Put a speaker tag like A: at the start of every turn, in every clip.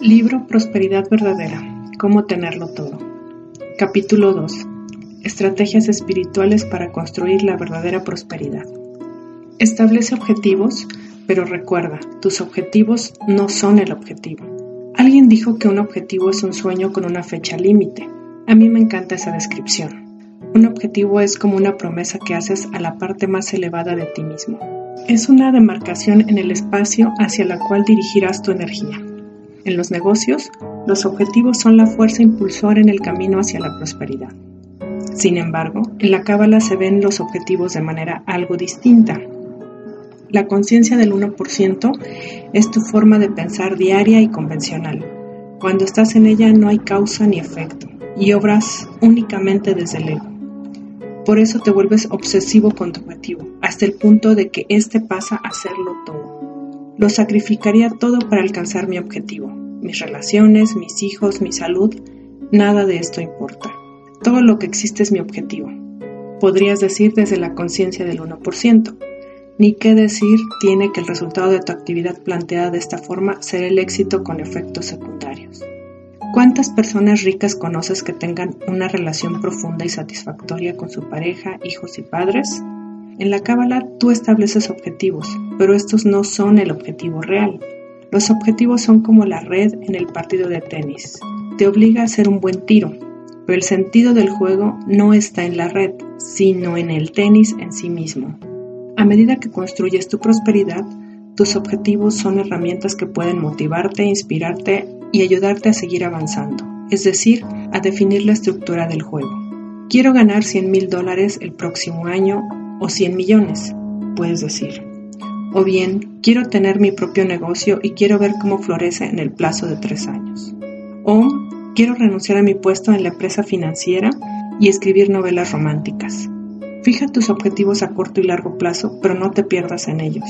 A: Libro Prosperidad Verdadera. Cómo tenerlo todo. Capítulo 2. Estrategias espirituales para construir la verdadera prosperidad. Establece objetivos, pero recuerda, tus objetivos no son el objetivo. Alguien dijo que un objetivo es un sueño con una fecha límite. A mí me encanta esa descripción. Un objetivo es como una promesa que haces a la parte más elevada de ti mismo. Es una demarcación en el espacio hacia la cual dirigirás tu energía. En los negocios, los objetivos son la fuerza impulsora en el camino hacia la prosperidad. Sin embargo, en la cábala se ven los objetivos de manera algo distinta. La conciencia del 1% es tu forma de pensar diaria y convencional. Cuando estás en ella no hay causa ni efecto y obras únicamente desde el ego. Por eso te vuelves obsesivo con tu objetivo, hasta el punto de que éste pasa a serlo todo. Lo sacrificaría todo para alcanzar mi objetivo. Mis relaciones, mis hijos, mi salud, nada de esto importa. Todo lo que existe es mi objetivo. Podrías decir desde la conciencia del 1%. Ni qué decir tiene que el resultado de tu actividad planteada de esta forma será el éxito con efectos secundarios. ¿Cuántas personas ricas conoces que tengan una relación profunda y satisfactoria con su pareja, hijos y padres? En la Cábala tú estableces objetivos, pero estos no son el objetivo real. Los objetivos son como la red en el partido de tenis. Te obliga a hacer un buen tiro, pero el sentido del juego no está en la red, sino en el tenis en sí mismo. A medida que construyes tu prosperidad, tus objetivos son herramientas que pueden motivarte, inspirarte y ayudarte a seguir avanzando, es decir, a definir la estructura del juego. Quiero ganar 100 mil dólares el próximo año o 100 millones, puedes decir. O bien, quiero tener mi propio negocio y quiero ver cómo florece en el plazo de tres años. O quiero renunciar a mi puesto en la empresa financiera y escribir novelas románticas. Fija tus objetivos a corto y largo plazo, pero no te pierdas en ellos.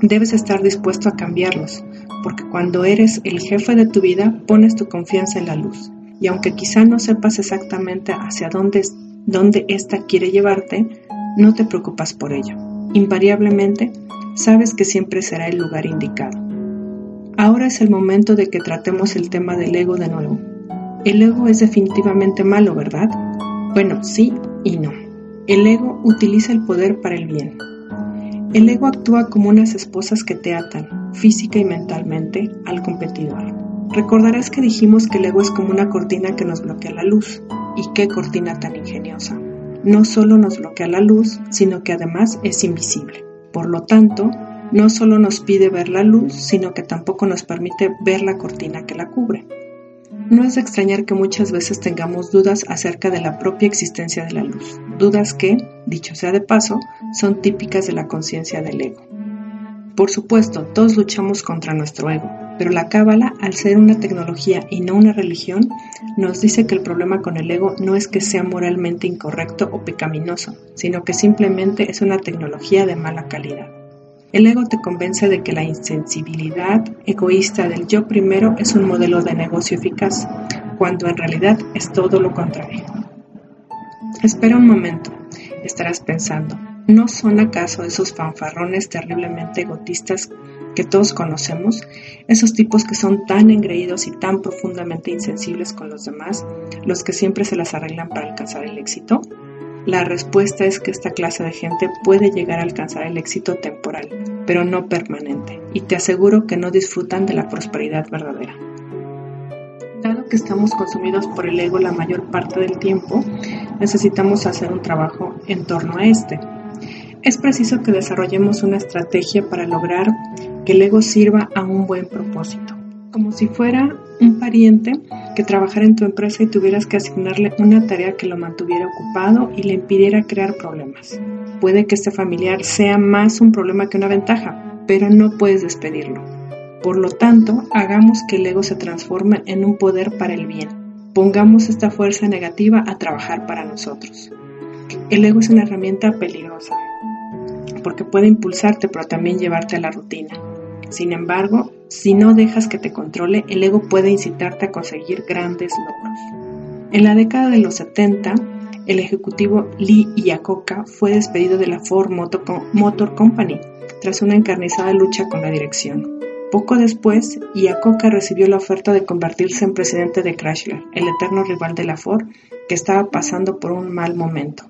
A: Debes estar dispuesto a cambiarlos, porque cuando eres el jefe de tu vida pones tu confianza en la luz. Y aunque quizá no sepas exactamente hacia dónde, dónde ésta quiere llevarte, no te preocupas por ello. Invariablemente, sabes que siempre será el lugar indicado. Ahora es el momento de que tratemos el tema del ego de nuevo. El ego es definitivamente malo, ¿verdad? Bueno, sí y no. El ego utiliza el poder para el bien. El ego actúa como unas esposas que te atan, física y mentalmente, al competidor. Recordarás que dijimos que el ego es como una cortina que nos bloquea la luz. ¿Y qué cortina tan ingeniosa? No solo nos bloquea la luz, sino que además es invisible. Por lo tanto, no solo nos pide ver la luz, sino que tampoco nos permite ver la cortina que la cubre. No es de extrañar que muchas veces tengamos dudas acerca de la propia existencia de la luz, dudas que, dicho sea de paso, son típicas de la conciencia del ego. Por supuesto, todos luchamos contra nuestro ego, pero la Cábala, al ser una tecnología y no una religión, nos dice que el problema con el ego no es que sea moralmente incorrecto o pecaminoso, sino que simplemente es una tecnología de mala calidad. El ego te convence de que la insensibilidad egoísta del yo primero es un modelo de negocio eficaz, cuando en realidad es todo lo contrario. Espera un momento, estarás pensando, ¿no son acaso esos fanfarrones terriblemente egotistas que todos conocemos, esos tipos que son tan engreídos y tan profundamente insensibles con los demás, los que siempre se las arreglan para alcanzar el éxito? La respuesta es que esta clase de gente puede llegar a alcanzar el éxito temporal, pero no permanente, y te aseguro que no disfrutan de la prosperidad verdadera. Dado que estamos consumidos por el ego la mayor parte del tiempo, necesitamos hacer un trabajo en torno a este. Es preciso que desarrollemos una estrategia para lograr que el ego sirva a un buen propósito. Como si fuera un pariente que trabajara en tu empresa y tuvieras que asignarle una tarea que lo mantuviera ocupado y le impidiera crear problemas. Puede que este familiar sea más un problema que una ventaja, pero no puedes despedirlo. Por lo tanto, hagamos que el ego se transforme en un poder para el bien. Pongamos esta fuerza negativa a trabajar para nosotros. El ego es una herramienta peligrosa porque puede impulsarte pero también llevarte a la rutina. Sin embargo, si no dejas que te controle, el ego puede incitarte a conseguir grandes logros. En la década de los 70, el ejecutivo Lee Iacocca fue despedido de la Ford Motor Company tras una encarnizada lucha con la dirección. Poco después, Iacocca recibió la oferta de convertirse en presidente de Chrysler, el eterno rival de la Ford, que estaba pasando por un mal momento.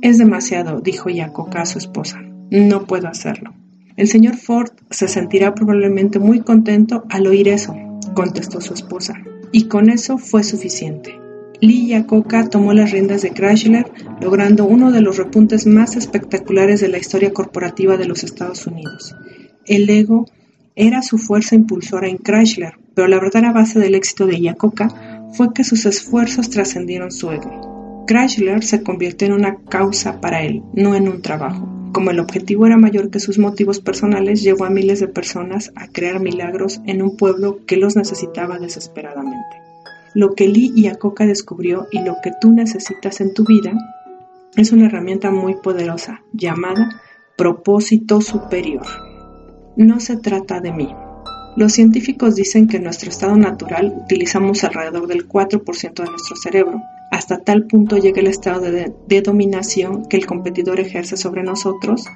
A: Es demasiado, dijo Iacocca a su esposa. No puedo hacerlo. El señor Ford se sentirá probablemente muy contento al oír eso, contestó su esposa. Y con eso fue suficiente. Lee Iacocca tomó las riendas de Chrysler, logrando uno de los repuntes más espectaculares de la historia corporativa de los Estados Unidos. El ego era su fuerza impulsora en Chrysler, pero la verdadera base del éxito de Iacocca fue que sus esfuerzos trascendieron su ego. Chrysler se convirtió en una causa para él, no en un trabajo. Como el objetivo era mayor que sus motivos personales, llevó a miles de personas a crear milagros en un pueblo que los necesitaba desesperadamente. Lo que Lee Iacocca descubrió y lo que tú necesitas en tu vida es una herramienta muy poderosa llamada propósito superior. No se trata de mí. Los científicos dicen que en nuestro estado natural utilizamos alrededor del 4% de nuestro cerebro. Hasta tal punto llega el estado de, dominación que el competidor ejerce sobre nosotros,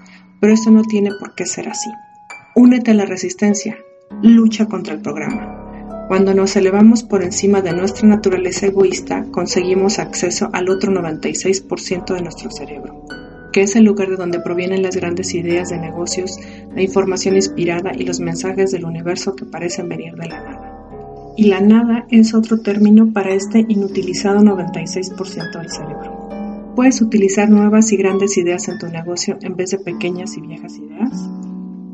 A: pero esto no tiene por qué ser así. Únete a la resistencia, lucha contra el programa. Cuando nos elevamos por encima de nuestra naturaleza egoísta, conseguimos acceso al otro 96% de nuestro cerebro, que es el lugar de donde provienen las grandes ideas de negocios, la información inspirada y los mensajes del universo que parecen venir de la nada. Y la nada es otro término para este inutilizado 96% del cerebro. ¿Puedes utilizar nuevas y grandes ideas en tu negocio en vez de pequeñas y viejas ideas?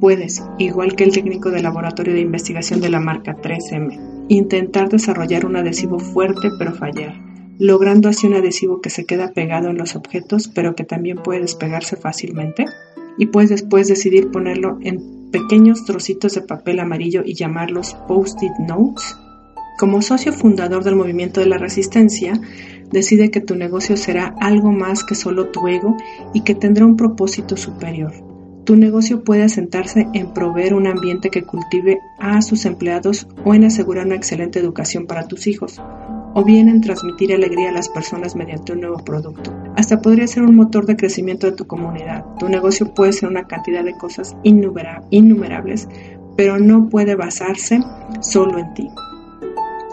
A: Puedes, igual que el técnico de laboratorio de investigación de la marca 3M, intentar desarrollar un adhesivo fuerte pero fallar, logrando así un adhesivo que se queda pegado en los objetos pero que también puede despegarse fácilmente. Y puedes después decidir ponerlo en pequeños trocitos de papel amarillo y llamarlos post-it notes. Como socio fundador del movimiento de la resistencia, decide que tu negocio será algo más que solo tu ego y que tendrá un propósito superior tu negocio puede asentarse en proveer un ambiente que cultive a sus empleados o en asegurar una excelente educación para tus hijos, o bien en transmitir alegría a las personas mediante un nuevo producto. Hasta podría ser un motor de crecimiento de tu comunidad. Tu negocio puede ser una cantidad de cosas innumerables, pero no puede basarse solo en ti.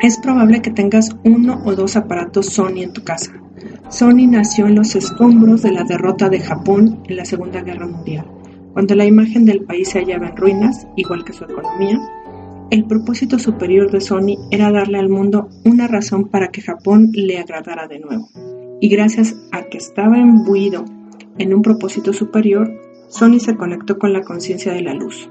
A: Es probable que tengas uno o dos aparatos Sony en tu casa. Sony nació en los escombros de la derrota de Japón en la Segunda Guerra Mundial cuando la imagen del país se hallaba en ruinas, igual que su economía, el propósito superior de Sony era darle al mundo una razón para que Japón le agradara de nuevo. Y gracias a que estaba imbuido en un propósito superior, Sony se conectó con la conciencia de la luz.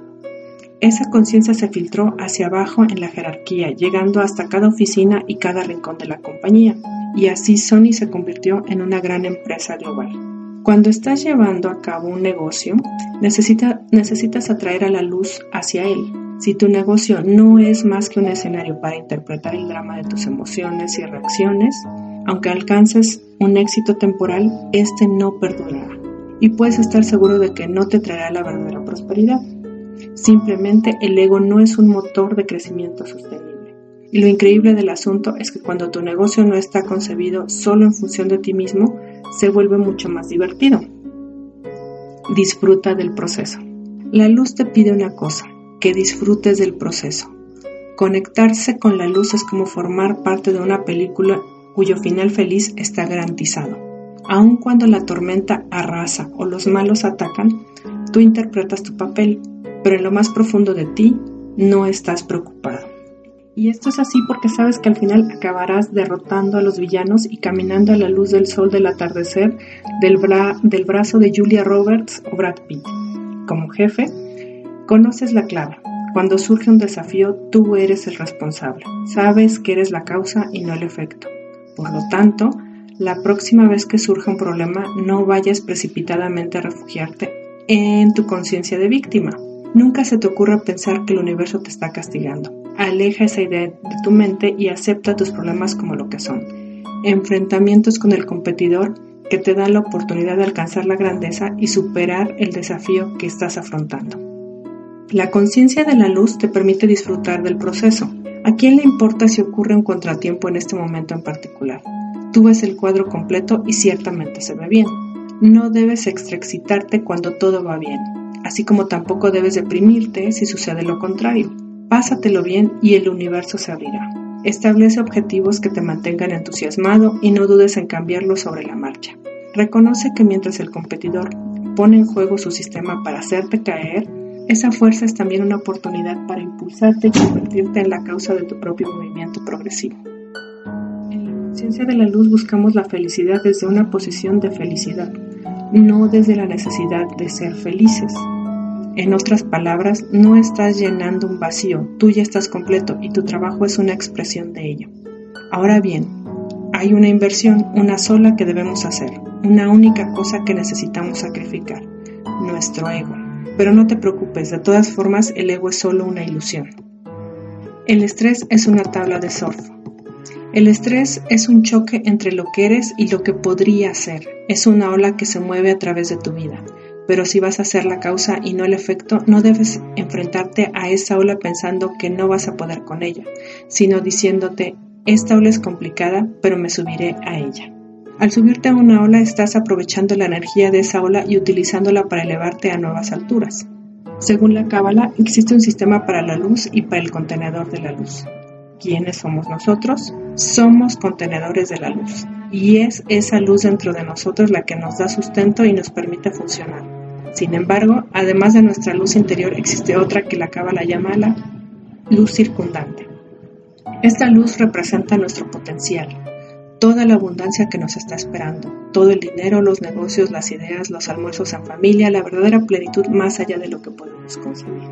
A: Esa conciencia se filtró hacia abajo en la jerarquía, llegando hasta cada oficina y cada rincón de la compañía, y así Sony se convirtió en una gran empresa global. Cuando estás llevando a cabo un negocio, necesitas atraer a la luz hacia él. Si tu negocio no es más que un escenario para interpretar el drama de tus emociones y reacciones, aunque alcances un éxito temporal, este no perdurará. Y puedes estar seguro de que no te traerá la verdadera prosperidad. Simplemente el ego no es un motor de crecimiento sostenible. Y lo increíble del asunto es que cuando tu negocio no está concebido solo en función de ti mismo, se vuelve mucho más divertido. Disfruta del proceso. La luz te pide una cosa, que disfrutes del proceso. Conectarse con la luz es como formar parte de una película cuyo final feliz está garantizado. Aun cuando la tormenta arrasa o los malos atacan, tú interpretas tu papel, pero en lo más profundo de ti no estás preocupado. Y esto es así porque sabes que al final acabarás derrotando a los villanos y caminando a la luz del sol del atardecer del, brazo de Julia Roberts o Brad Pitt. Como jefe, conoces la clave. Cuando surge un desafío, tú eres el responsable. Sabes que eres la causa y no el efecto. Por lo tanto, la próxima vez que surja un problema, no vayas precipitadamente a refugiarte en tu conciencia de víctima. Nunca se te ocurra pensar que el universo te está castigando. Aleja esa idea de tu mente y acepta tus problemas como lo que son. Enfrentamientos con el competidor que te dan la oportunidad de alcanzar la grandeza y superar el desafío que estás afrontando. La conciencia de la luz te permite disfrutar del proceso. ¿A quién le importa si ocurre un contratiempo en este momento en particular? Tú ves el cuadro completo y ciertamente se ve bien. No debes extraexcitarte cuando todo va bien, así como tampoco debes deprimirte si sucede lo contrario. Pásatelo bien y el universo se abrirá. Establece objetivos que te mantengan entusiasmado y no dudes en cambiarlos sobre la marcha. Reconoce que mientras el competidor pone en juego su sistema para hacerte caer, esa fuerza es también una oportunidad para impulsarte y convertirte en la causa de tu propio movimiento progresivo. En la conciencia de la luz buscamos la felicidad desde una posición de felicidad, no desde la necesidad de ser felices. En otras palabras, no estás llenando un vacío, tú ya estás completo y tu trabajo es una expresión de ello. Ahora bien, hay una inversión, una sola que debemos hacer, una única cosa que necesitamos sacrificar, nuestro ego. Pero no te preocupes, de todas formas el ego es solo una ilusión. El estrés es una tabla de surf. El estrés es un choque entre lo que eres y lo que podría ser. Es una ola que se mueve a través de tu vida pero si vas a ser la causa y no el efecto, no debes enfrentarte a esa ola pensando que no vas a poder con ella, sino diciéndote, esta ola es complicada, pero me subiré a ella. Al subirte a una ola estás aprovechando la energía de esa ola y utilizándola para elevarte a nuevas alturas. Según la Cábala, existe un sistema para la luz y para el contenedor de la luz. ¿Quiénes somos nosotros? Somos contenedores de la luz, y es esa luz dentro de nosotros la que nos da sustento y nos permite funcionar. Sin embargo, además de nuestra luz interior, existe otra que la Cábala llama la luz circundante. Esta luz representa nuestro potencial, toda la abundancia que nos está esperando, todo el dinero, los negocios, las ideas, los almuerzos en familia, la verdadera plenitud más allá de lo que podemos concebir.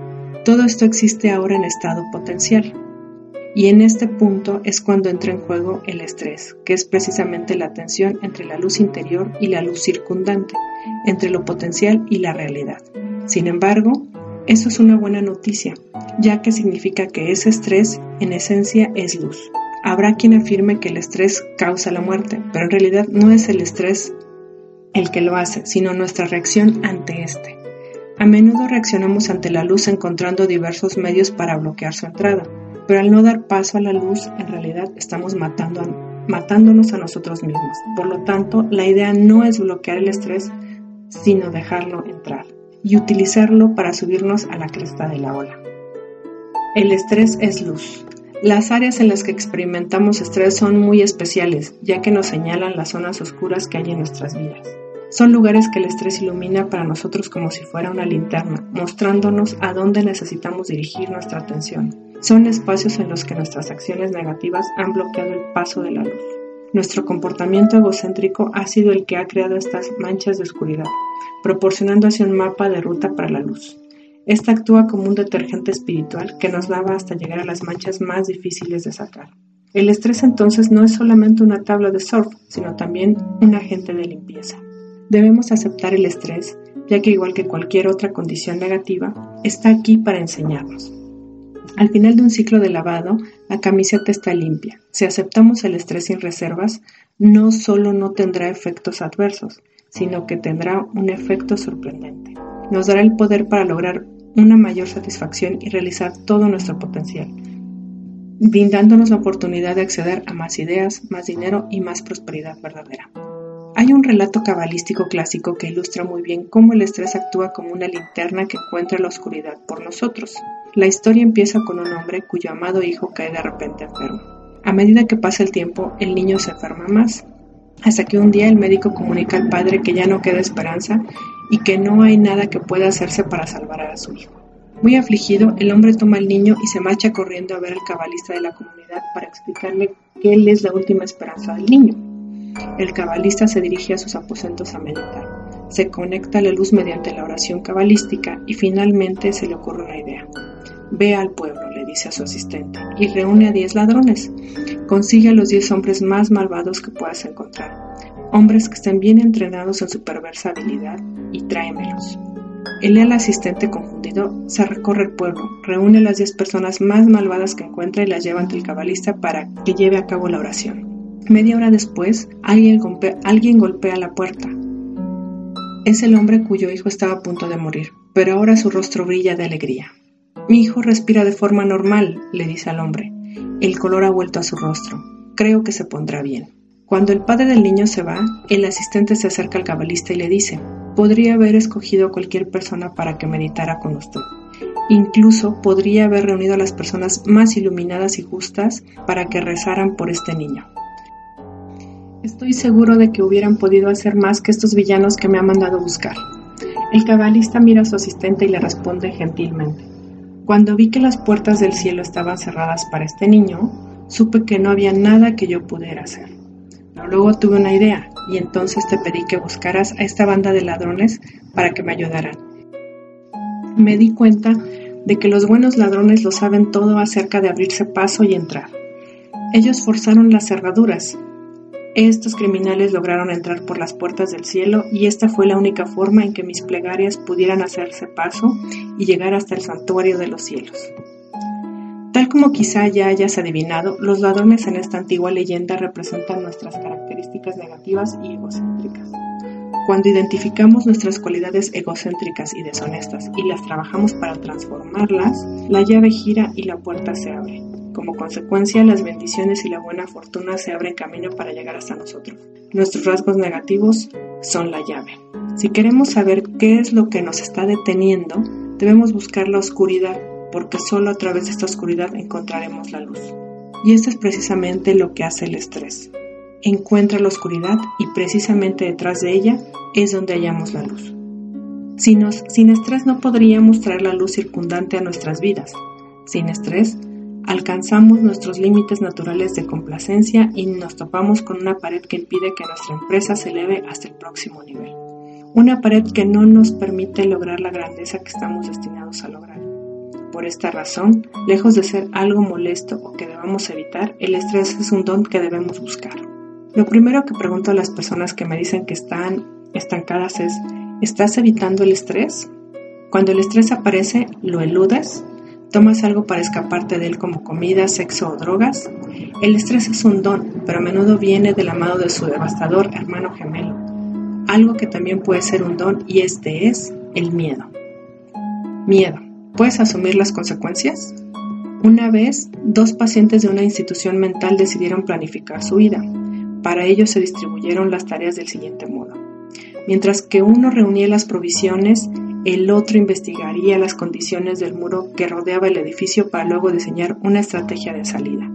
A: Todo esto existe ahora en estado potencial. Y en este punto es cuando entra en juego el estrés, que es precisamente la tensión entre la luz interior y la luz circundante, entre lo potencial y la realidad. Sin embargo, eso es una buena noticia, ya que significa que ese estrés en esencia es luz. Habrá quien afirme que el estrés causa la muerte, pero en realidad no es el estrés el que lo hace, sino nuestra reacción ante este. A menudo reaccionamos ante la luz encontrando diversos medios para bloquear su entrada pero al no dar paso a la luz, en realidad estamos matándonos a nosotros mismos. Por lo tanto, la idea no es bloquear el estrés, sino dejarlo entrar y utilizarlo para subirnos a la cresta de la ola. El estrés es luz. Las áreas en las que experimentamos estrés son muy especiales, ya que nos señalan las zonas oscuras que hay en nuestras vidas. Son lugares que el estrés ilumina para nosotros como si fuera una linterna, mostrándonos a dónde necesitamos dirigir nuestra atención. Son espacios en los que nuestras acciones negativas han bloqueado el paso de la luz. Nuestro comportamiento egocéntrico ha sido el que ha creado estas manchas de oscuridad, proporcionando así un mapa de ruta para la luz. Esta actúa como un detergente espiritual que nos lava hasta llegar a las manchas más difíciles de sacar. El estrés entonces no es solamente una tabla de surf, sino también un agente de limpieza. Debemos aceptar el estrés, ya que igual que cualquier otra condición negativa, está aquí para enseñarnos. Al final de un ciclo de lavado, la camiseta está limpia. Si aceptamos el estrés sin reservas, no solo no tendrá efectos adversos, sino que tendrá un efecto sorprendente. Nos dará el poder para lograr una mayor satisfacción y realizar todo nuestro potencial, brindándonos la oportunidad de acceder a más ideas, más dinero y más prosperidad verdadera. Hay un relato cabalístico clásico que ilustra muy bien cómo el estrés actúa como una linterna que encuentra la oscuridad por nosotros. La historia empieza con un hombre cuyo amado hijo cae de repente enfermo. A medida que pasa el tiempo, el niño se enferma más, hasta que un día el médico comunica al padre que ya no queda esperanza y que no hay nada que pueda hacerse para salvar a su hijo. Muy afligido, el hombre toma al niño y se marcha corriendo a ver al cabalista de la comunidad para explicarle que él es la última esperanza del niño. El cabalista se dirige a sus aposentos a meditar. Se conecta a la luz mediante la oración cabalística y finalmente se le ocurre una idea. Ve al pueblo, le dice a su asistente, y reúne a diez ladrones. Consigue a los diez hombres más malvados que puedas encontrar. Hombres que estén bien entrenados en su perversa habilidad y tráemelos. El leal asistente confundido se recorre el pueblo, reúne a las diez personas más malvadas que encuentra y las lleva ante el cabalista para que lleve a cabo la oración. Media hora después, alguien golpea, la puerta. Es el hombre cuyo hijo estaba a punto de morir, pero ahora su rostro brilla de alegría. Mi hijo respira de forma normal, le dice al hombre. El color ha vuelto a su rostro. Creo que se pondrá bien. Cuando el padre del niño se va, el asistente se acerca al cabalista y le dice, podría haber escogido a cualquier persona para que meditara con usted. Incluso podría haber reunido a las personas más iluminadas y justas para que rezaran por este niño. Estoy seguro de que hubieran podido hacer más que estos villanos que me ha mandado buscar. El cabalista mira a su asistente y le responde gentilmente. Cuando vi que las puertas del cielo estaban cerradas para este niño, supe que no había nada que yo pudiera hacer. Pero luego tuve una idea y entonces te pedí que buscaras a esta banda de ladrones para que me ayudaran. Me di cuenta de que los buenos ladrones lo saben todo acerca de abrirse paso y entrar. Ellos forzaron las cerraduras estos criminales lograron entrar por las puertas del cielo y esta fue la única forma en que mis plegarias pudieran hacerse paso y llegar hasta el santuario de los cielos. Tal como quizá ya hayas adivinado, los ladrones en esta antigua leyenda representan nuestras características negativas y egocéntricas. Cuando identificamos nuestras cualidades egocéntricas y deshonestas y las trabajamos para transformarlas, la llave gira y la puerta se abre. Como consecuencia, las bendiciones y la buena fortuna se abren camino para llegar hasta nosotros. Nuestros rasgos negativos son la llave. Si queremos saber qué es lo que nos está deteniendo, debemos buscar la oscuridad, porque solo a través de esta oscuridad encontraremos la luz. Y esto es precisamente lo que hace el estrés. Encuentra la oscuridad y precisamente detrás de ella es donde hallamos la luz. Sin, sin estrés no podríamos traer la luz circundante a nuestras vidas. Sin estrés alcanzamos nuestros límites naturales de complacencia y nos topamos con una pared que impide que nuestra empresa se eleve hasta el próximo nivel. Una pared que no nos permite lograr la grandeza que estamos destinados a lograr. Por esta razón, lejos de ser algo molesto o que debamos evitar, el estrés es un don que debemos buscar. Lo primero que pregunto a las personas que me dicen que están estancadas es, ¿estás evitando el estrés? Cuando el estrés aparece, ¿lo eludes? ¿Tomas algo para escaparte de él como comida, sexo o drogas? El estrés es un don, pero a menudo viene de la de su devastador hermano gemelo. Algo que también puede ser un don y este es el miedo. Miedo. ¿Puedes asumir las consecuencias? Una vez, dos pacientes de una institución mental decidieron planificar su vida. Para ello se distribuyeron las tareas del siguiente modo. Mientras que uno reunía las provisiones, el otro investigaría las condiciones del muro que rodeaba el edificio para luego diseñar una estrategia de salida.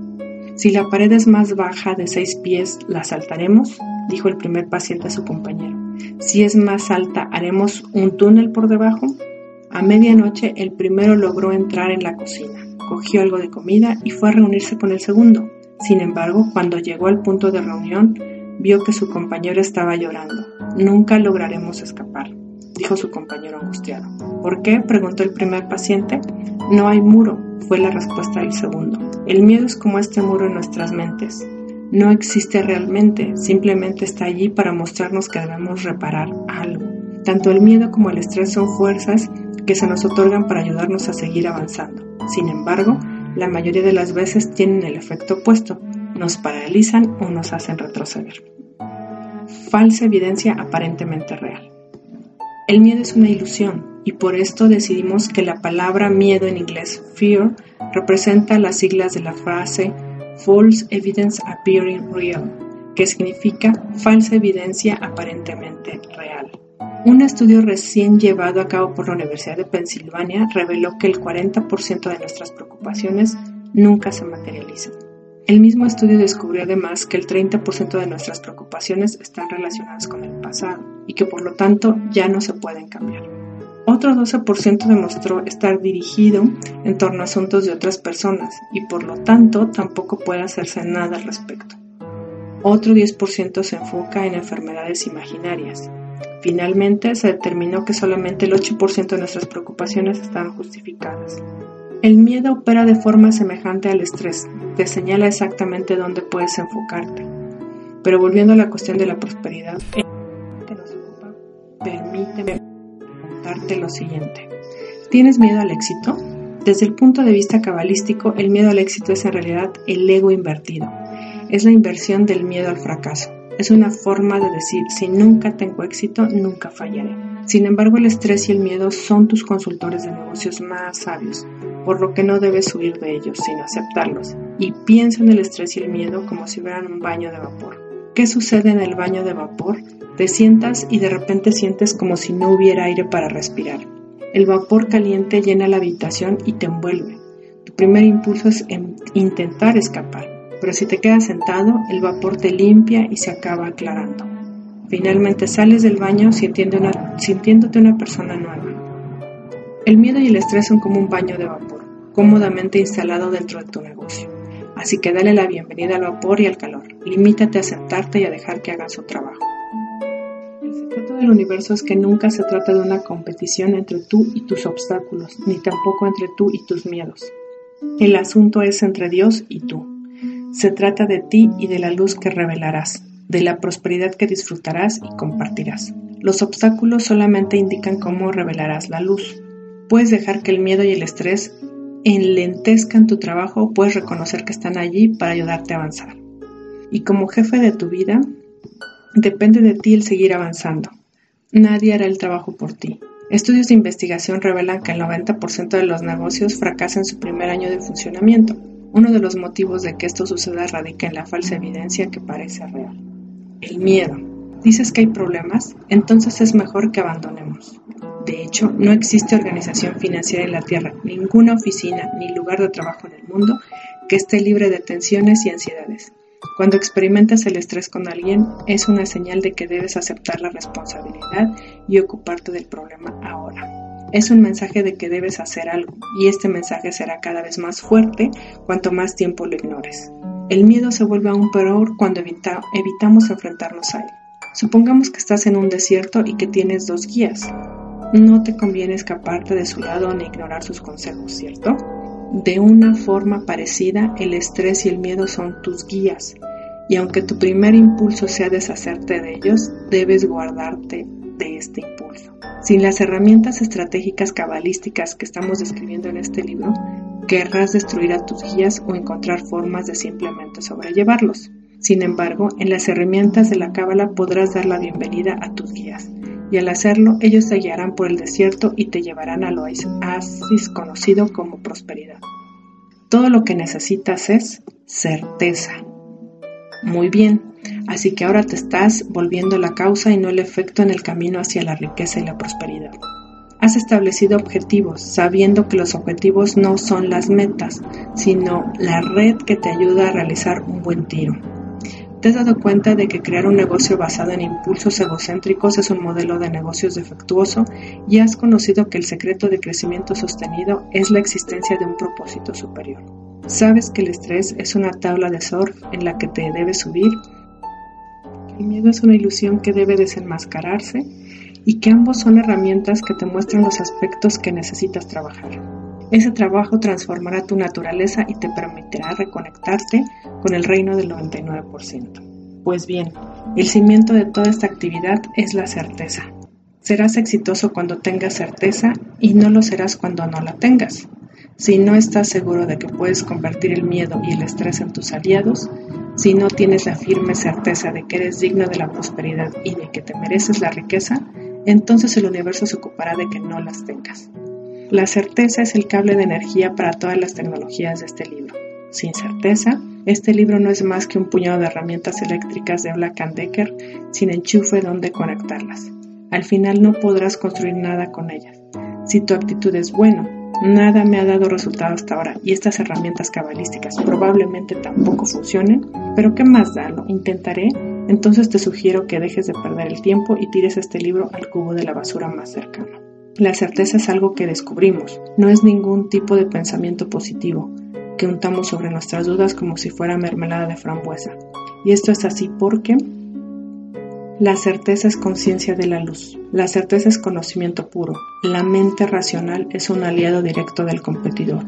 A: Si la pared es más baja de seis pies, ¿la saltaremos? dijo el primer paciente a su compañero. Si es más alta, ¿haremos un túnel por debajo? A medianoche el primero logró entrar en la cocina, cogió algo de comida y fue a reunirse con el segundo. Sin embargo, cuando llegó al punto de reunión, vio que su compañero estaba llorando. Nunca lograremos escapar dijo su compañero angustiado. ¿Por qué? preguntó el primer paciente. No hay muro, fue la respuesta del segundo. El miedo es como este muro en nuestras mentes. No existe realmente, simplemente está allí para mostrarnos que debemos reparar algo. Tanto el miedo como el estrés son fuerzas que se nos otorgan para ayudarnos a seguir avanzando. Sin embargo, la mayoría de las veces tienen el efecto opuesto, nos paralizan o nos hacen retroceder. Falsa evidencia aparentemente real. El miedo es una ilusión y por esto decidimos que la palabra miedo en inglés fear representa las siglas de la frase false evidence appearing real, que significa falsa evidencia aparentemente real. Un estudio recién llevado a cabo por la Universidad de Pensilvania reveló que el 40% de nuestras preocupaciones nunca se materializan. El mismo estudio descubrió además que el 30% de nuestras preocupaciones están relacionadas con el pasado y que por lo tanto ya no se pueden cambiar. Otro 12% demostró estar dirigido en torno a asuntos de otras personas y por lo tanto tampoco puede hacerse nada al respecto. Otro 10% se enfoca en enfermedades imaginarias. Finalmente se determinó que solamente el 8% de nuestras preocupaciones estaban justificadas. El miedo opera de forma semejante al estrés, te señala exactamente dónde puedes enfocarte. Pero volviendo a la cuestión de la prosperidad, que nos ocupa, permíteme preguntarte lo siguiente. ¿Tienes miedo al éxito? Desde el punto de vista cabalístico, el miedo al éxito es en realidad el ego invertido. Es la inversión del miedo al fracaso. Es una forma de decir, si nunca tengo éxito, nunca fallaré. Sin embargo, el estrés y el miedo son tus consultores de negocios más sabios, por lo que no debes huir de ellos, sino aceptarlos. Y piensa en el estrés y el miedo como si fueran un baño de vapor. ¿Qué sucede en el baño de vapor? Te sientas y de repente sientes como si no hubiera aire para respirar. El vapor caliente llena la habitación y te envuelve. Tu primer impulso es intentar escapar, pero si te quedas sentado, el vapor te limpia y se acaba aclarando. Finalmente sales del baño sintiéndote una persona nueva. El miedo y el estrés son como un baño de vapor, cómodamente instalado dentro de tu negocio. Así que dale la bienvenida al vapor y al calor. Limítate a sentarte y a dejar que hagan su trabajo secreto del universo es que nunca se trata de una competición entre tú y tus obstáculos, ni tampoco entre tú y tus miedos. El asunto es entre Dios y tú. Se trata de ti y de la luz que revelarás, de la prosperidad que disfrutarás y compartirás. Los obstáculos solamente indican cómo revelarás la luz. Puedes dejar que el miedo y el estrés enlentezcan tu trabajo o puedes reconocer que están allí para ayudarte a avanzar. Y como jefe de tu vida, Depende de ti el seguir avanzando. Nadie hará el trabajo por ti. Estudios de investigación revelan que el 90% de los negocios fracasan en su primer año de funcionamiento. Uno de los motivos de que esto suceda radica en la falsa evidencia que parece real. El miedo. ¿Dices que hay problemas? Entonces es mejor que abandonemos. De hecho, no existe organización financiera en la Tierra, ninguna oficina ni lugar de trabajo en el mundo que esté libre de tensiones y ansiedades. Cuando experimentas el estrés con alguien, es una señal de que debes aceptar la responsabilidad y ocuparte del problema ahora. Es un mensaje de que debes hacer algo y este mensaje será cada vez más fuerte cuanto más tiempo lo ignores. El miedo se vuelve aún peor cuando evitamos enfrentarnos a él. Supongamos que estás en un desierto y que tienes dos guías. No te conviene escaparte de su lado ni ignorar sus consejos, ¿cierto? De una forma parecida, el estrés y el miedo son tus guías, y aunque tu primer impulso sea deshacerte de ellos, debes guardarte este impulso. Sin las herramientas estratégicas cabalísticas que estamos describiendo en este libro, querrás destruir a tus guías o encontrar formas de simplemente sobrellevarlos. Sin embargo, en las herramientas de la cábala podrás dar la bienvenida a tus guías y al hacerlo ellos te guiarán por el desierto y te llevarán al oasis conocido como prosperidad. Todo lo que necesitas es certeza. Muy bien, así que ahora te estás volviendo la causa y no el efecto en el camino hacia la riqueza y la prosperidad. Has establecido objetivos, sabiendo que los objetivos no son las metas, sino la red que te ayuda a realizar un buen tiro. ¿Te has dado cuenta de que crear un negocio basado en impulsos egocéntricos es un modelo de negocios defectuoso y has conocido que el secreto de crecimiento sostenido es la existencia de un propósito superior? ¿Sabes que el estrés es una tabla de surf en la que te debes subir? El miedo es una ilusión que debe desenmascararse y que ambos son herramientas que te muestran los aspectos que necesitas trabajar. Ese trabajo transformará tu naturaleza y te permitirá reconectarte con el reino del 99%. Pues bien, el cimiento de toda esta actividad es la certeza. Serás exitoso cuando tengas certeza y no lo serás cuando no la tengas. Si no estás seguro de que puedes convertir el miedo y el estrés en tus aliados, si no tienes la firme certeza de que eres digno de la prosperidad y de que te mereces la riqueza, entonces el universo se ocupará de que no las tengas. La certeza es el cable de energía para todas las tecnologías de este libro. Sin certeza, este libro no es más que un puñado de herramientas eléctricas de Black Decker sin enchufe donde conectarlas. Al final no podrás construir nada con ellas. Si tu actitud es bueno, nada me ha dado resultado hasta ahora y estas herramientas cabalísticas probablemente tampoco funcionen, pero ¿qué más da? Lo intentaré. Entonces te sugiero que dejes de perder el tiempo y tires este libro al cubo de la basura más cercano. La certeza es algo que descubrimos, no es ningún tipo de pensamiento positivo que untamos sobre nuestras dudas como si fuera mermelada de frambuesa. Y esto es así porque la certeza es conciencia de la luz, la certeza es conocimiento puro, la mente racional es un aliado directo del competidor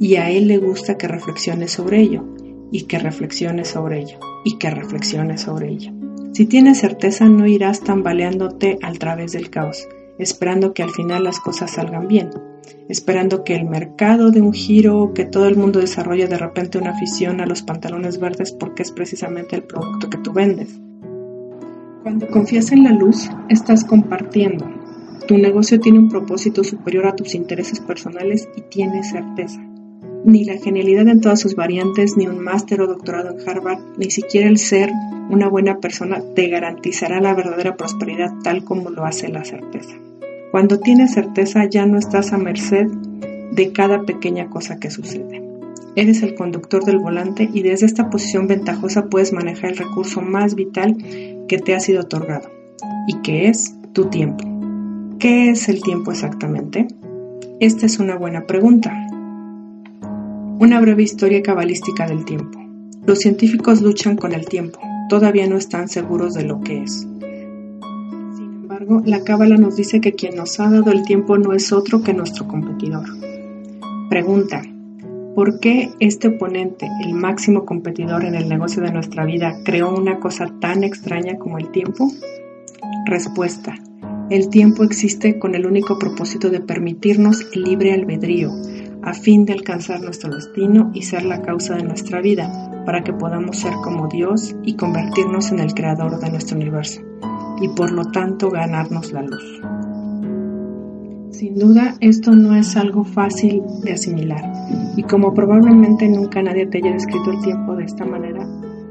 A: y a él le gusta que reflexione sobre ello y que reflexione sobre ello y que reflexione sobre ello. Si tienes certeza no irás tambaleándote al través del caos, esperando que al final las cosas salgan bien, esperando que el mercado dé un giro, que todo el mundo desarrolle de repente una afición a los pantalones verdes porque es precisamente el producto que tú vendes. Cuando confías en la luz, estás compartiendo. Tu negocio tiene un propósito superior a tus intereses personales y tienes certeza. Ni la genialidad en todas sus variantes, ni un máster o doctorado en Harvard, ni siquiera el ser una buena persona te garantizará la verdadera prosperidad tal como lo hace la certeza. Cuando tienes certeza ya no estás a merced de cada pequeña cosa que sucede. Eres el conductor del volante y desde esta posición ventajosa puedes manejar el recurso más vital que te ha sido otorgado y que es tu tiempo. ¿Qué es el tiempo exactamente? Esta es una buena pregunta. Una breve historia cabalística del tiempo. Los científicos luchan con el tiempo, todavía no están seguros de lo que es. Sin embargo, la cábala nos dice que quien nos ha dado el tiempo no es otro que nuestro competidor. Pregunta, ¿por qué este oponente, el máximo competidor en el negocio de nuestra vida, creó una cosa tan extraña como el tiempo? Respuesta, el tiempo existe con el único propósito de permitirnos el libre albedrío, a fin de alcanzar nuestro destino y ser la causa de nuestra vida, para que podamos ser como Dios y convertirnos en el creador de nuestro universo, y por lo tanto ganarnos la luz. Sin duda, esto no es algo fácil de asimilar, y como probablemente nunca nadie te haya descrito el tiempo de esta manera,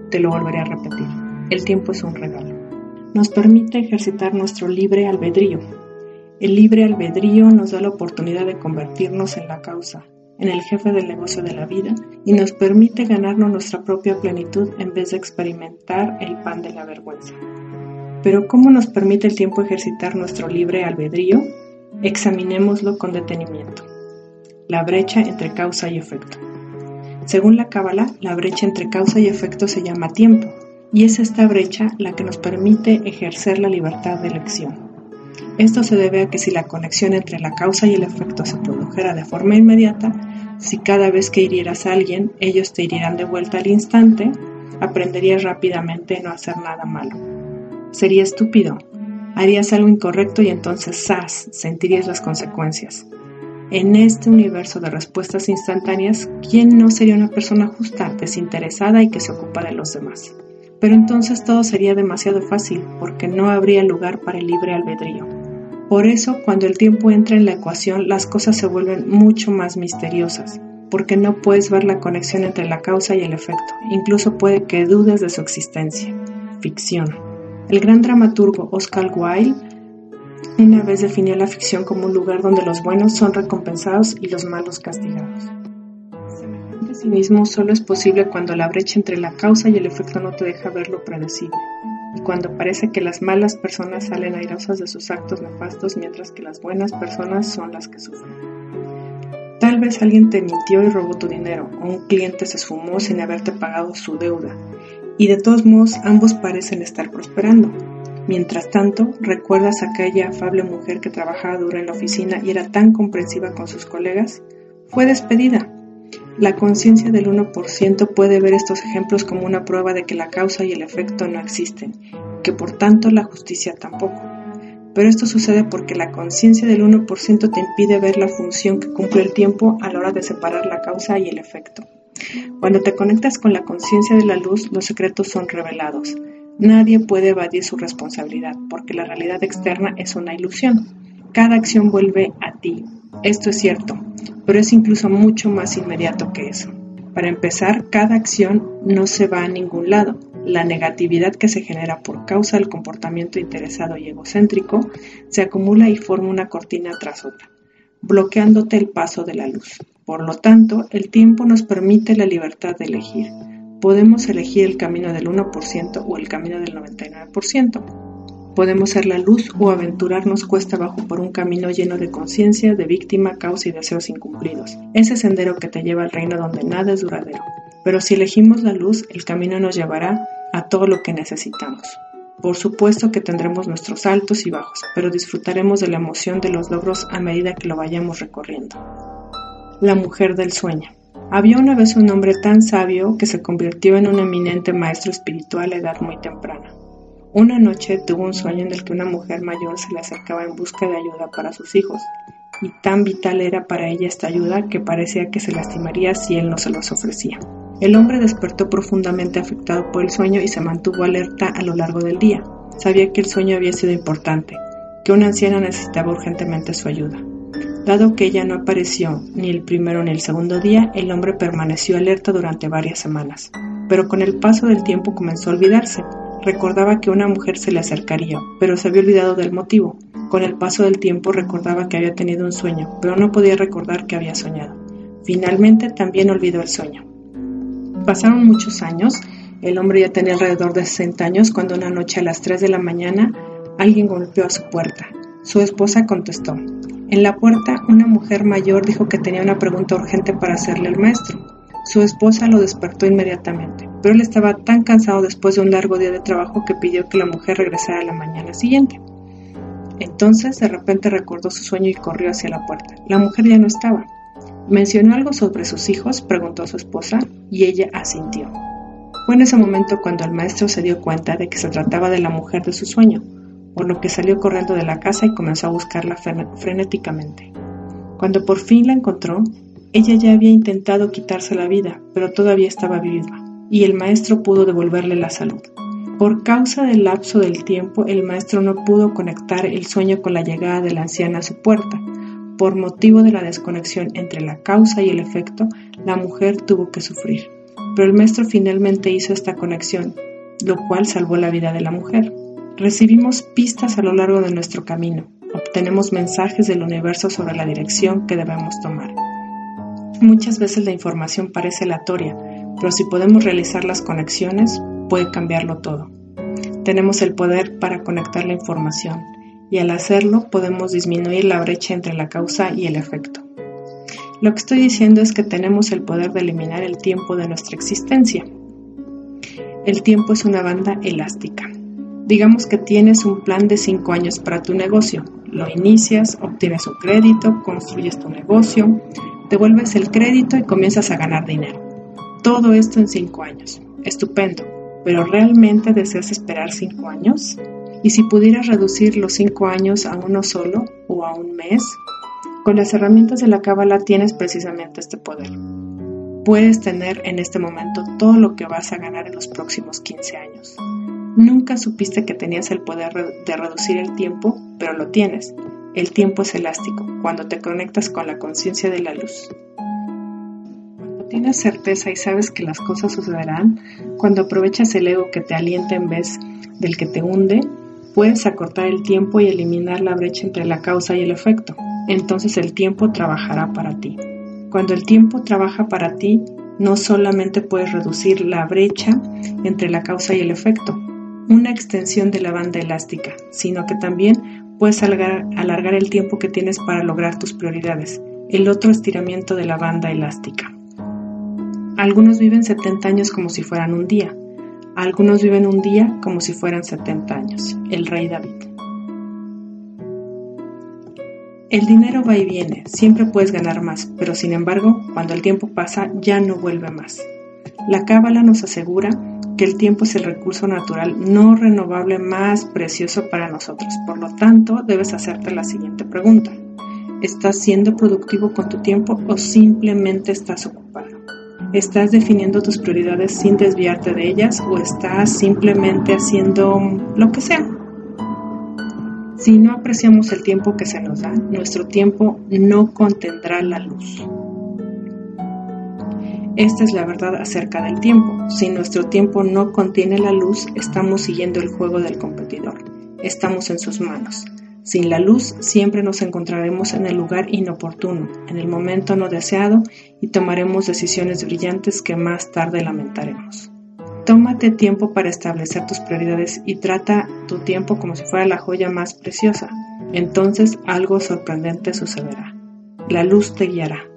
A: te lo volveré a repetir. El tiempo es un regalo. Nos permite ejercitar nuestro libre albedrío, el libre albedrío nos da la oportunidad de convertirnos en la causa, en el jefe del negocio de la vida y nos permite ganarnos nuestra propia plenitud en vez de experimentar el pan de la vergüenza. Pero ¿cómo nos permite el tiempo ejercitar nuestro libre albedrío? Examinémoslo con detenimiento. La brecha entre causa y efecto. Según la Cábala, la brecha entre causa y efecto se llama tiempo, y es esta brecha la que nos permite ejercer la libertad de elección. Esto se debe a que si la conexión entre la causa y el efecto se produjera de forma inmediata, si cada vez que hirieras a alguien ellos te irían de vuelta al instante, aprenderías rápidamente no hacer nada malo. Sería estúpido. Harías algo incorrecto y entonces, ¡zas!, sentirías las consecuencias. En este universo de respuestas instantáneas, ¿quién no sería una persona justa, desinteresada y que se ocupa de los demás? Pero entonces todo sería demasiado fácil porque no habría lugar para el libre albedrío. Por eso, cuando el tiempo entra en la ecuación, las cosas se vuelven mucho más misteriosas, porque no puedes ver la conexión entre la causa y el efecto, incluso puede que dudes de su existencia. Ficción. El gran dramaturgo Oscar Wilde una vez definió la ficción como un lugar donde los buenos son recompensados y los malos castigados. Semejante cinismo solo es posible cuando la brecha entre la causa y el efecto no te deja ver lo predecible y cuando parece que las malas personas salen airosas de sus actos nefastos mientras que las buenas personas son las que sufren. Tal vez alguien te mintió y robó tu dinero, o un cliente se esfumó sin haberte pagado su deuda, y de todos modos ambos parecen estar prosperando. Mientras tanto, ¿recuerdas aquella afable mujer que trabajaba duro en la oficina y era tan comprensiva con sus colegas? Fue despedida la conciencia del 1% puede ver estos ejemplos como una prueba de que la causa y el efecto no existen, que por tanto la justicia tampoco. Pero esto sucede porque la conciencia del 1% te impide ver la función que cumple el tiempo a la hora de separar la causa y el efecto. Cuando te conectas con la conciencia de la luz, los secretos son revelados. Nadie puede evadir su responsabilidad, porque la realidad externa es una ilusión. Cada acción vuelve a ti. Esto es cierto, pero es incluso mucho más inmediato que eso. Para empezar, cada acción no se va a ningún lado. La negatividad que se genera por causa del comportamiento interesado y egocéntrico se acumula y forma una cortina tras otra, bloqueándote el paso de la luz. Por lo tanto, el tiempo nos permite la libertad de elegir. Podemos elegir el camino del 1% o el camino del 99%. Podemos ser la luz o aventurarnos cuesta abajo por un camino lleno de conciencia, de víctima, causa y deseos incumplidos. Ese sendero que te lleva al reino donde nada es duradero. Pero si elegimos la luz, el camino nos llevará a todo lo que necesitamos. Por supuesto que tendremos nuestros altos y bajos, pero disfrutaremos de la emoción de los logros a medida que lo vayamos recorriendo. La mujer del sueño. Había una vez un hombre tan sabio que se convirtió en un eminente maestro espiritual a edad muy temprana. Una noche tuvo un sueño en el que una mujer mayor se le acercaba en busca de ayuda para sus hijos, y tan vital era para ella esta ayuda que parecía que se lastimaría si él no se los ofrecía. El hombre despertó profundamente afectado por el sueño y se mantuvo alerta a lo largo del día. Sabía que el sueño había sido importante, que una anciana necesitaba urgentemente su ayuda. Dado que ella no apareció ni el primero ni el segundo día, el hombre permaneció alerta durante varias semanas, pero con el paso del tiempo comenzó a olvidarse. Recordaba que una mujer se le acercaría, pero se había olvidado del motivo. Con el paso del tiempo recordaba que había tenido un sueño, pero no podía recordar que había soñado. Finalmente también olvidó el sueño. Pasaron muchos años, el hombre ya tenía alrededor de 60 años cuando una noche a las 3 de la mañana alguien golpeó a su puerta. Su esposa contestó. En la puerta una mujer mayor dijo que tenía una pregunta urgente para hacerle al maestro. Su esposa lo despertó inmediatamente, pero él estaba tan cansado después de un largo día de trabajo que pidió que la mujer regresara a la mañana siguiente. Entonces de repente recordó su sueño y corrió hacia la puerta. La mujer ya no estaba. ¿Mencionó algo sobre sus hijos? preguntó a su esposa, y ella asintió. Fue en ese momento cuando el maestro se dio cuenta de que se trataba de la mujer de su sueño, por lo que salió corriendo de la casa y comenzó a buscarla frenéticamente. Cuando por fin la encontró, ella ya había intentado quitarse la vida, pero todavía estaba viva, y el maestro pudo devolverle la salud. Por causa del lapso del tiempo, el maestro no pudo conectar el sueño con la llegada de la anciana a su puerta, por motivo de la desconexión entre la causa y el efecto, la mujer tuvo que sufrir. Pero el maestro finalmente hizo esta conexión, lo cual salvó la vida de la mujer. Recibimos pistas a lo largo de nuestro camino, obtenemos mensajes del universo sobre la dirección que debemos tomar. Muchas veces la información parece aleatoria, pero si podemos realizar las conexiones, puede cambiarlo todo. Tenemos el poder para conectar la información, y al hacerlo podemos disminuir la brecha entre la causa y el efecto. Lo que estoy diciendo es que tenemos el poder de eliminar el tiempo de nuestra existencia. El tiempo es una banda elástica. Digamos que tienes un plan de 5 años para tu negocio. Lo inicias, obtienes un crédito, construyes tu negocio, devuelves el crédito y comienzas a ganar dinero. Todo esto en 5 años. Estupendo. ¿Pero realmente deseas esperar 5 años? Y si pudieras reducir los cinco años a uno solo o a un mes, con las herramientas de la cábala tienes precisamente este poder. Puedes tener en este momento todo lo que vas a ganar en los próximos 15 años. Nunca supiste que tenías el poder de reducir el tiempo, pero lo tienes. El tiempo es elástico cuando te conectas con la conciencia de la luz. Cuando tienes certeza y sabes que las cosas sucederán, cuando aprovechas el ego que te alienta en vez del que te hunde, Puedes acortar el tiempo y eliminar la brecha entre la causa y el efecto. Entonces el tiempo trabajará para ti. Cuando el tiempo trabaja para ti, no solamente puedes reducir la brecha entre la causa y el efecto, una extensión de la banda elástica, sino que también puedes alargar, el tiempo que tienes para lograr tus prioridades, el otro estiramiento de la banda elástica. Algunos viven 70 años como si fueran un día, algunos viven un día como si fueran 70 años. El rey David. El dinero va y viene, siempre puedes ganar más, pero sin embargo, cuando el tiempo pasa ya no vuelve más. La cábala nos asegura que el tiempo es el recurso natural no renovable más precioso para nosotros. Por lo tanto, debes hacerte la siguiente pregunta. ¿Estás siendo productivo con tu tiempo o simplemente estás ocupado? ¿Estás definiendo tus prioridades sin desviarte de ellas o estás simplemente haciendo lo que sea? Si no apreciamos el tiempo que se nos da, nuestro tiempo no contendrá la luz. Esta es la verdad acerca del tiempo. Si nuestro tiempo no contiene la luz, estamos siguiendo el juego del competidor. Estamos en sus manos. Sin la luz siempre nos encontraremos en el lugar inoportuno, en el momento no deseado y tomaremos decisiones brillantes que más tarde lamentaremos. Tómate tiempo para establecer tus prioridades y trata tu tiempo como si fuera la joya más preciosa. Entonces algo sorprendente sucederá. La luz te guiará.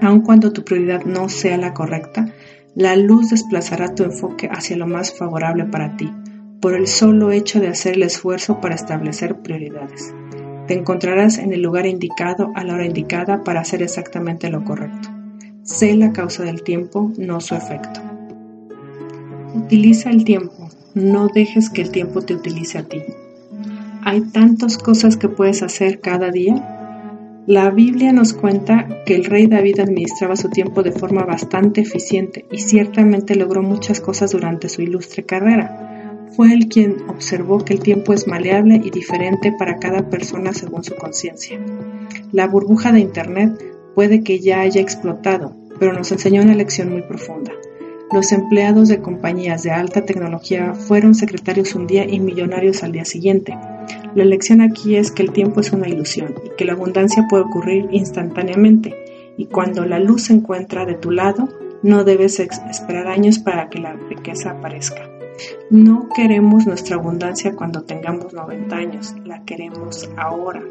A: Aun cuando tu prioridad no sea la correcta, la luz desplazará tu enfoque hacia lo más favorable para ti, por el solo hecho de hacer el esfuerzo para establecer prioridades. Te encontrarás en el lugar indicado a la hora indicada para hacer exactamente lo correcto. Sé la causa del tiempo, no su efecto. Utiliza el tiempo, no dejes que el tiempo te utilice a ti. Hay tantas cosas que puedes hacer cada día. La Biblia nos cuenta que el rey David administraba su tiempo de forma bastante eficiente y ciertamente logró muchas cosas durante su ilustre carrera. Fue él quien observó que el tiempo es maleable y diferente para cada persona según su conciencia. La burbuja de Internet puede que ya haya explotado, pero nos enseñó una lección muy profunda. Los empleados de compañías de alta tecnología fueron secretarios un día y millonarios al día siguiente. La lección aquí es que el tiempo es una ilusión y que la abundancia puede ocurrir instantáneamente y cuando la luz se encuentra de tu lado, no debes esperar años para que la riqueza aparezca. No queremos nuestra abundancia cuando tengamos 90 años, la queremos ahora.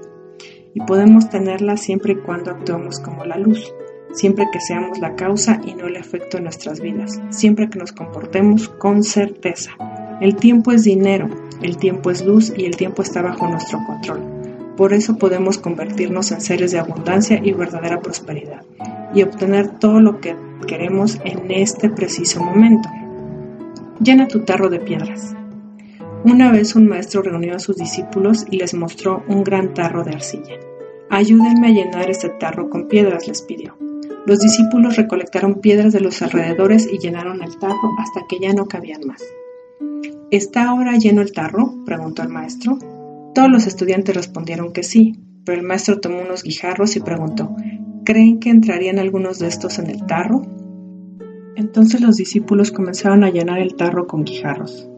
A: Y podemos tenerla siempre y cuando actuemos como la luz siempre que seamos la causa y no el efecto en nuestras vidas, siempre que nos comportemos con certeza. El tiempo es dinero, el tiempo es luz y el tiempo está bajo nuestro control. Por eso podemos convertirnos en seres de abundancia y verdadera prosperidad y obtener todo lo que queremos en este preciso momento. Llena tu tarro de piedras. Una vez un maestro reunió a sus discípulos y les mostró un gran tarro de arcilla. Ayúdenme a llenar este tarro con piedras, les pidió. Los discípulos recolectaron piedras de los alrededores y llenaron el tarro hasta que ya no cabían más. ¿Está ahora lleno el tarro? preguntó el maestro. Todos los estudiantes respondieron que sí, pero el maestro tomó unos guijarros y preguntó, ¿creen que entrarían algunos de estos en el tarro? Entonces los discípulos comenzaron a llenar el tarro con guijarros.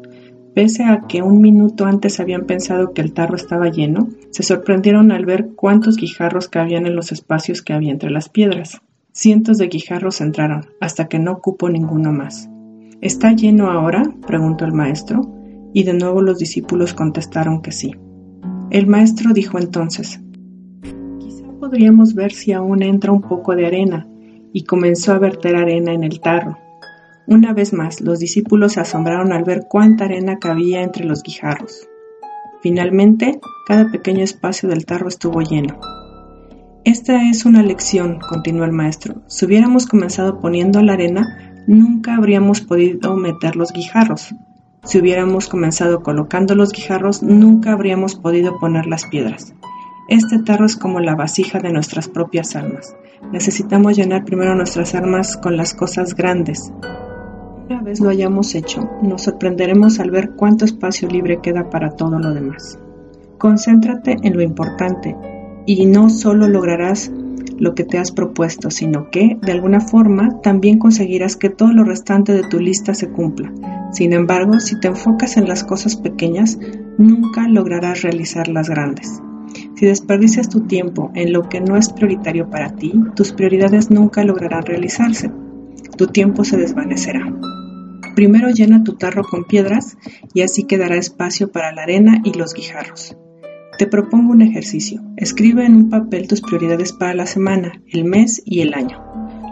A: Pese a que un minuto antes habían pensado que el tarro estaba lleno, se sorprendieron al ver cuántos guijarros cabían en los espacios que había entre las piedras. Cientos de guijarros entraron, hasta que no cupo ninguno más. ¿Está lleno ahora? preguntó el maestro, y de nuevo los discípulos contestaron que sí. El maestro dijo entonces, Quizá podríamos ver si aún entra un poco de arena, y comenzó a verter arena en el tarro. Una vez más, los discípulos se asombraron al ver cuánta arena cabía entre los guijarros. Finalmente, cada pequeño espacio del tarro estuvo lleno. Esta es una lección, continuó el maestro. Si hubiéramos comenzado poniendo la arena, nunca habríamos podido meter los guijarros. Si hubiéramos comenzado colocando los guijarros, nunca habríamos podido poner las piedras. Este tarro es como la vasija de nuestras propias almas. Necesitamos llenar primero nuestras almas con las cosas grandes. Una vez lo hayamos hecho, nos sorprenderemos al ver cuánto espacio libre queda para todo lo demás. Concéntrate en lo importante y no solo lograrás lo que te has propuesto, sino que, de alguna forma, también conseguirás que todo lo restante de tu lista se cumpla. Sin embargo, si te enfocas en las cosas pequeñas, nunca lograrás realizar las grandes. Si desperdicias tu tiempo en lo que no es prioritario para ti, tus prioridades nunca lograrán realizarse. Tu tiempo se desvanecerá. Primero llena tu tarro con piedras y así quedará espacio para la arena y los guijarros. Te propongo un ejercicio. Escribe en un papel tus prioridades para la semana, el mes y el año.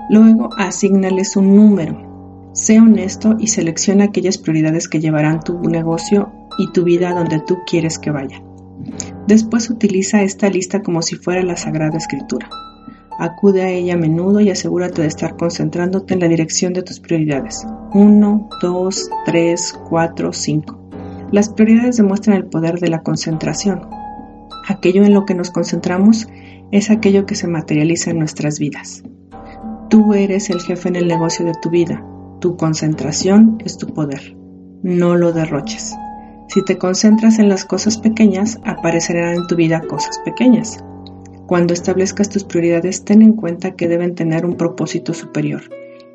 A: Luego, asignales un número. Sé honesto y selecciona aquellas prioridades que llevarán tu negocio y tu vida donde tú quieres que vayan. Después utiliza esta lista como si fuera la Sagrada Escritura. Acude a ella a menudo y asegúrate de estar concentrándote en la dirección de tus prioridades. 1, 2, 3, 4, 5. Las prioridades demuestran el poder de la concentración. Aquello en lo que nos concentramos es aquello que se materializa en nuestras vidas. Tú eres el jefe en el negocio de tu vida. Tu concentración es tu poder. No lo derroches. Si te concentras en las cosas pequeñas, aparecerán en tu vida cosas pequeñas. Cuando establezcas tus prioridades, ten en cuenta que deben tener un propósito superior,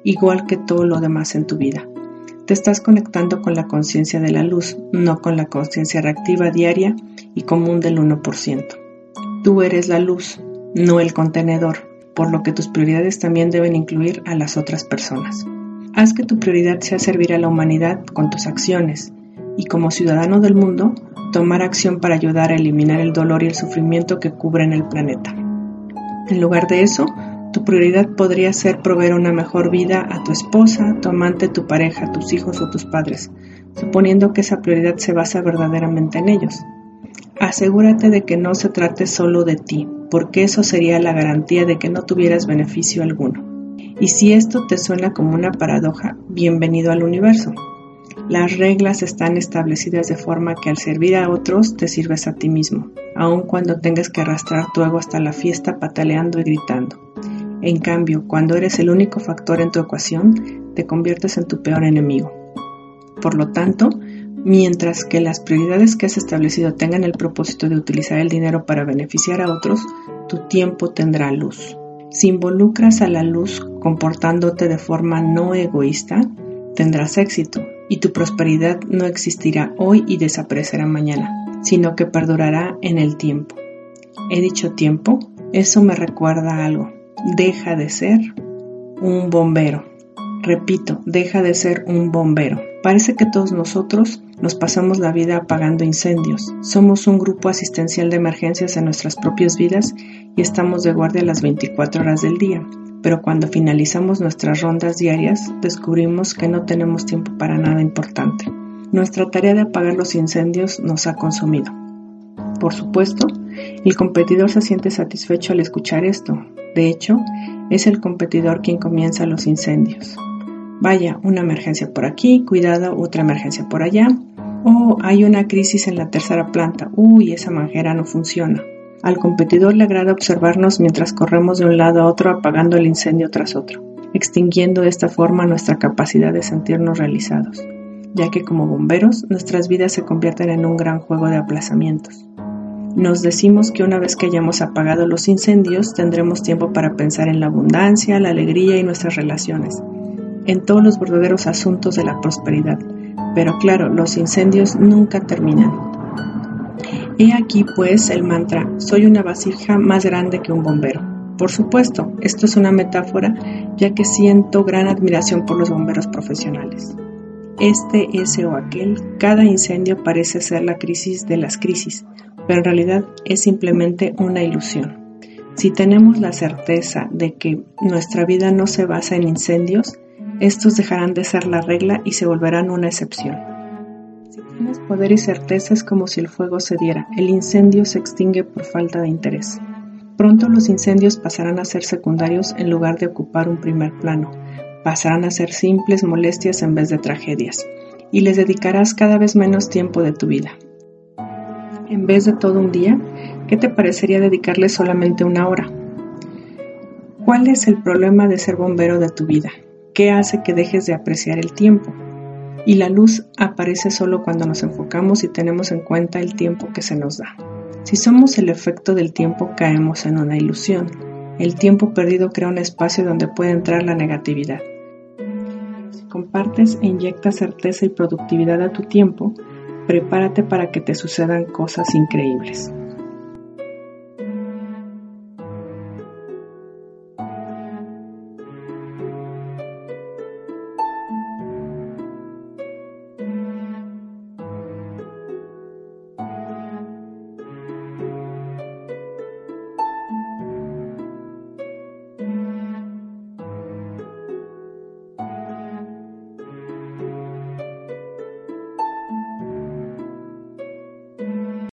A: igual que todo lo demás en tu vida. Te estás conectando con la conciencia de la luz, no con la conciencia reactiva diaria y común del 1%. Tú eres la luz, no el contenedor, por lo que tus prioridades también deben incluir a las otras personas. Haz que tu prioridad sea servir a la humanidad con tus acciones y como ciudadano del mundo, tomar acción para ayudar a eliminar el dolor y el sufrimiento que cubren el planeta. En lugar de eso, tu prioridad podría ser proveer una mejor vida a tu esposa, tu amante, tu pareja, tus hijos o tus padres, suponiendo que esa prioridad se basa verdaderamente en ellos. Asegúrate de que no se trate solo de ti, porque eso sería la garantía de que no tuvieras beneficio alguno. Y si esto te suena como una paradoja, bienvenido al universo. Las reglas están establecidas de forma que al servir a otros te sirves a ti mismo, aun cuando tengas que arrastrar tu ego hasta la fiesta pataleando y gritando. En cambio, cuando eres el único factor en tu ecuación, te conviertes en tu peor enemigo. Por lo tanto, mientras que las prioridades que has establecido tengan el propósito de utilizar el dinero para beneficiar a otros, tu tiempo tendrá luz. Si involucras a la luz comportándote de forma no egoísta, tendrás éxito y tu prosperidad no existirá hoy y desaparecerá mañana, sino que perdurará en el tiempo. He dicho tiempo, eso me recuerda algo. Deja de ser un bombero. Repito, deja de ser un bombero. Parece que todos nosotros nos pasamos la vida apagando incendios. Somos un grupo asistencial de emergencias en nuestras propias vidas y estamos de guardia las 24 horas del día pero cuando finalizamos nuestras rondas diarias descubrimos que no tenemos tiempo para nada importante. Nuestra tarea de apagar los incendios nos ha consumido. Por supuesto, el competidor se siente satisfecho al escuchar esto. De hecho, es el competidor quien comienza los incendios. Vaya, una emergencia por aquí, cuidado, otra emergencia por allá. Oh, hay una crisis en la tercera planta. Uy, esa manjera no funciona. Al competidor le agrada observarnos mientras corremos de un lado a otro apagando el incendio tras otro, extinguiendo de esta forma nuestra capacidad de sentirnos realizados, ya que como bomberos nuestras vidas se convierten en un gran juego de aplazamientos. Nos decimos que una vez que hayamos apagado los incendios tendremos tiempo para pensar en la abundancia, la alegría y nuestras relaciones, en todos los verdaderos asuntos de la prosperidad. Pero claro, los incendios nunca terminan. He aquí pues el mantra, soy una vasija más grande que un bombero. Por supuesto, esto es una metáfora ya que siento gran admiración por los bomberos profesionales. Este, ese o aquel, cada incendio parece ser la crisis de las crisis, pero en realidad es simplemente una ilusión. Si tenemos la certeza de que nuestra vida no se basa en incendios, estos dejarán de ser la regla y se volverán una excepción. Tienes poder y certeza es como si el fuego se diera, el incendio se extingue por falta de interés. Pronto los incendios pasarán a ser secundarios en lugar de ocupar un primer plano, pasarán a ser simples molestias en vez de tragedias, y les dedicarás cada vez menos tiempo de tu vida. En vez de todo un día, ¿qué te parecería dedicarle solamente una hora? ¿Cuál es el problema de ser bombero de tu vida? ¿Qué hace que dejes de apreciar el tiempo? y la luz aparece solo cuando nos enfocamos y tenemos en cuenta el tiempo que se nos da. Si somos el efecto del tiempo caemos en una ilusión. El tiempo perdido crea un espacio donde puede entrar la negatividad. Compartes e inyectas certeza y productividad a tu tiempo, prepárate para que te sucedan cosas increíbles.